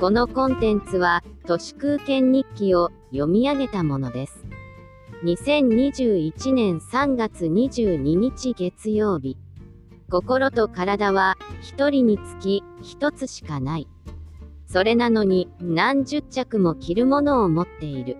このコンテンツは、都市空間日記を読み上げたものです。2021年3月22日月曜日。心と体は、一人につき、一つしかない。それなのに、何十着も着るものを持っている。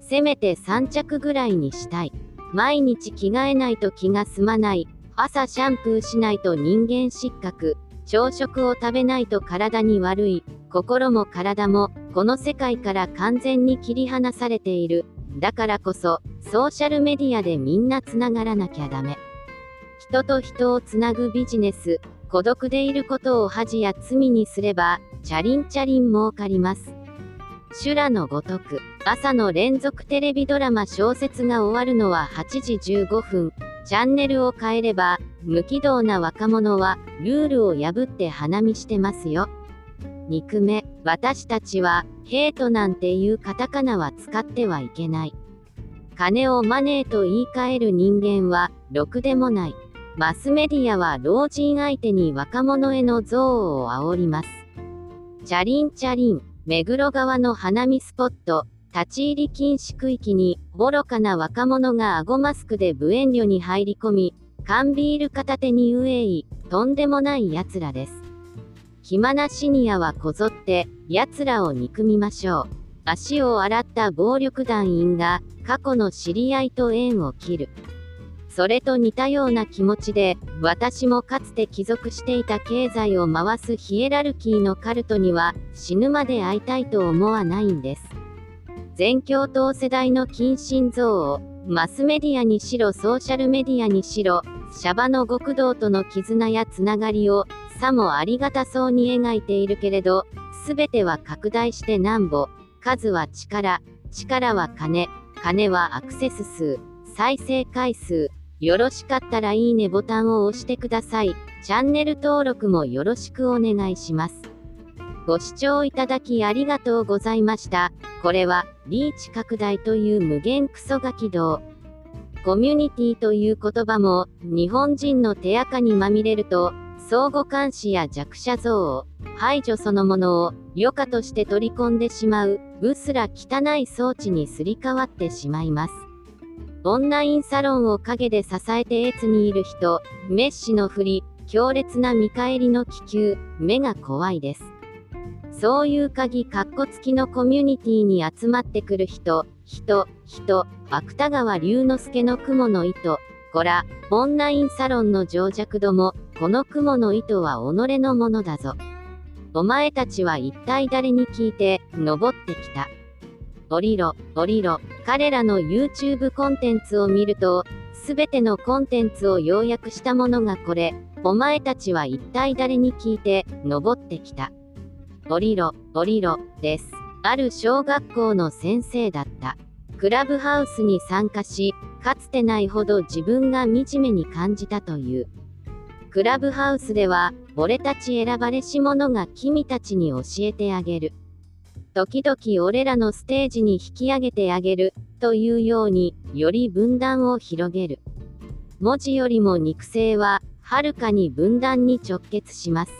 せめて3着ぐらいにしたい。毎日着替えないと気が済まない。朝シャンプーしないと人間失格。朝食を食べないと体に悪い。心も体も、この世界から完全に切り離されている。だからこそ、ソーシャルメディアでみんなつながらなきゃダメ。人と人をつなぐビジネス、孤独でいることを恥や罪にすれば、チャリンチャリン儲かります。修羅のごとく、朝の連続テレビドラマ小説が終わるのは8時15分。チャンネルを変えれば、無軌道な若者は、ルールを破って花見してますよ。憎め、私たちは、ヘイトなんていうカタカナは使ってはいけない。金をマネーと言い換える人間は、ろくでもない。マスメディアは老人相手に若者への憎悪を煽ります。チャリンチャリン、目黒川の花見スポット、立ち入り禁止区域に、愚かな若者が顎マスクで無遠慮に入り込み、缶ビール片手にウェイ、とんでもない奴らです。暇なシニアはこぞって、奴らを憎みましょう。足を洗った暴力団員が、過去の知り合いと縁を切る。それと似たような気持ちで、私もかつて帰属していた経済を回すヒエラルキーのカルトには、死ぬまで会いたいと思わないんです。全教頭世代の近親像を、マスメディアにしろソーシャルメディアにしろ、シャバの極道との絆やつながりを、さもありがたそうに描いているけれど、すべては拡大してなんぼ、数は力、力は金、金はアクセス数、再生回数、よろしかったらいいねボタンを押してください。チャンネル登録もよろしくお願いします。ご視聴いただきありがとうございました。これは、リーチ拡大という無限クソガキ道。コミュニティという言葉も、日本人の手垢にまみれると、相互監視や弱者像を、排除そのものを、余暇として取り込んでしまう、うすら汚い装置にすり替わってしまいます。オンラインサロンを陰で支えて越にいる人、メッシの振り、強烈な見返りの気球、目が怖いです。そういう鍵カッコ付きのコミュニティに集まってくる人、人、人、芥川龍之介の雲の糸、こら、オンラインサロンの情弱ども、この雲の糸は己のものだぞ。お前たちは一体誰に聞いて、登ってきた。降りろ、降りろ。彼らの YouTube コンテンツを見ると、すべてのコンテンツを要約したものがこれ。お前たちは一体誰に聞いて、登ってきた。降りろ、降りろ、です。ある小学校の先生だった。クラブハウスに参加し、かつてないほど自分が惨めに感じたという。クラブハウスでは、俺たち選ばれし者が君たちに教えてあげる。時々俺らのステージに引き上げてあげる、というように、より分断を広げる。文字よりも肉声は、はるかに分断に直結します。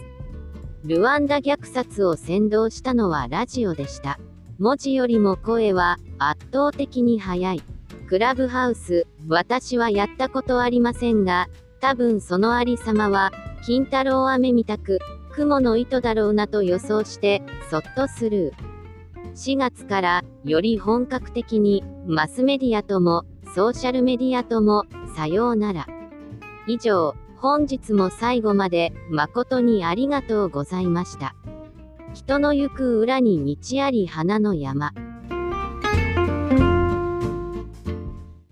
ルワンダ虐殺を先導したのはラジオでした。文字よりも声は圧倒的に速い。クラブハウス、私はやったことありませんが、多分そのありさまは、金太郎飴みたく、雲の糸だろうなと予想して、そっとスルー。4月から、より本格的に、マスメディアとも、ソーシャルメディアとも、さようなら。以上、本日も最後まで誠にありがとうございました。人の行く裏に道あり花の山。